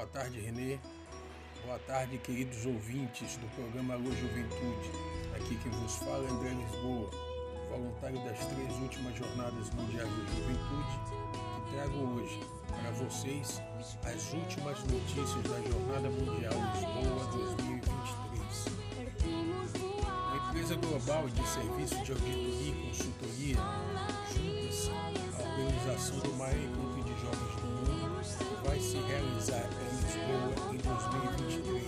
Boa tarde, Renê. Boa tarde, queridos ouvintes do programa Alô Juventude. Aqui quem vos fala é André Lisboa, voluntário das três últimas Jornadas Mundiais da Juventude, que trago hoje para vocês as últimas notícias da Jornada Mundial Lisboa 2023. Uma empresa global de serviço de auditoria e consultoria junta-se à organização do maior encontro de jovens do mundo vai se realizar em Lisboa em 2023.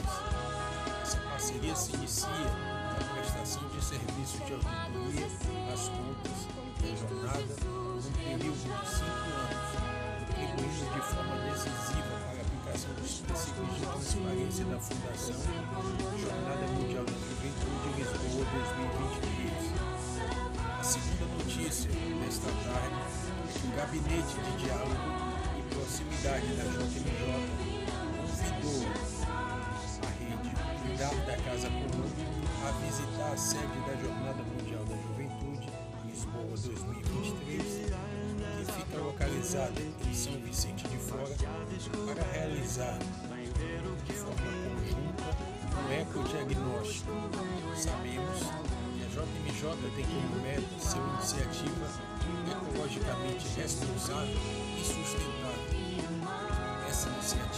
Essa parceria se inicia na prestação de serviços de auditoria às contas da jornada por um período de cinco anos, contribuindo de forma decisiva para a aplicação dos princípios de transparência da Fundação Jornada Mundial da Juventude Lisboa 2023. A segunda notícia desta tarde é que o Gabinete de Diálogo e Proximidade da Casa Comum a visitar a sede da Jornada Mundial da Juventude, Lisboa 2023, que fica localizada em São Vicente de Fora, para realizar de forma conjunta um ecodiagnóstico. Sabemos que a JMJ tem como meta ser uma iniciativa ecologicamente responsável e sustentável. Essa iniciativa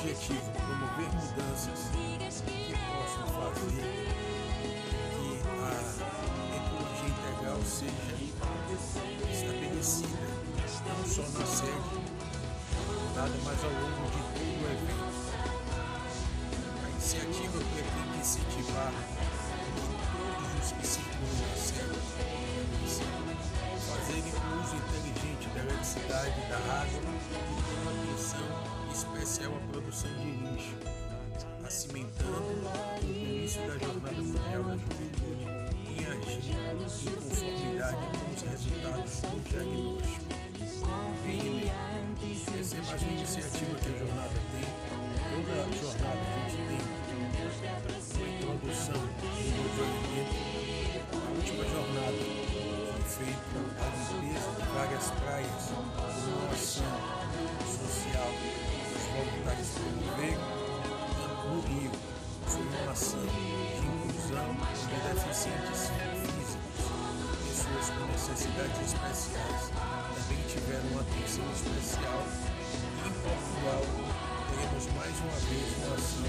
objetivo promover mudanças que possam fazer que a ecologia integral seja estabelecida não só na sede, nada mas ao longo de todo o evento. A iniciativa pretende incentivar todos os que circulam a sede fazerem uso inteligente da eletricidade, da água e dando atenção especial à produção de lixo, acimentando o compromisso da Jornada Mundial da Juventude em agir em conformidade com os resultados do diagnóstico. Bem, essa iniciativa que De inclusão de deficientes físicos, pessoas com necessidades especiais também tiveram atenção especial. E em Portugal, teremos mais uma vez uma ação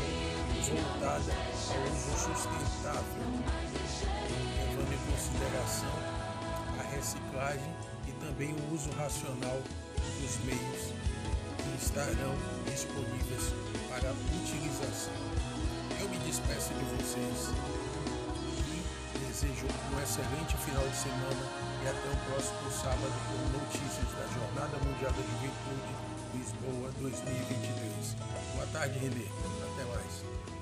voltada ao uso sustentável, levando em consideração a reciclagem e também o uso racional dos meios que estarão disponíveis despeço de vocês e desejo um excelente final de semana e até o próximo sábado com notícias da Jornada Mundial da Juventude Lisboa 2023. Boa tarde, Renê. Até mais.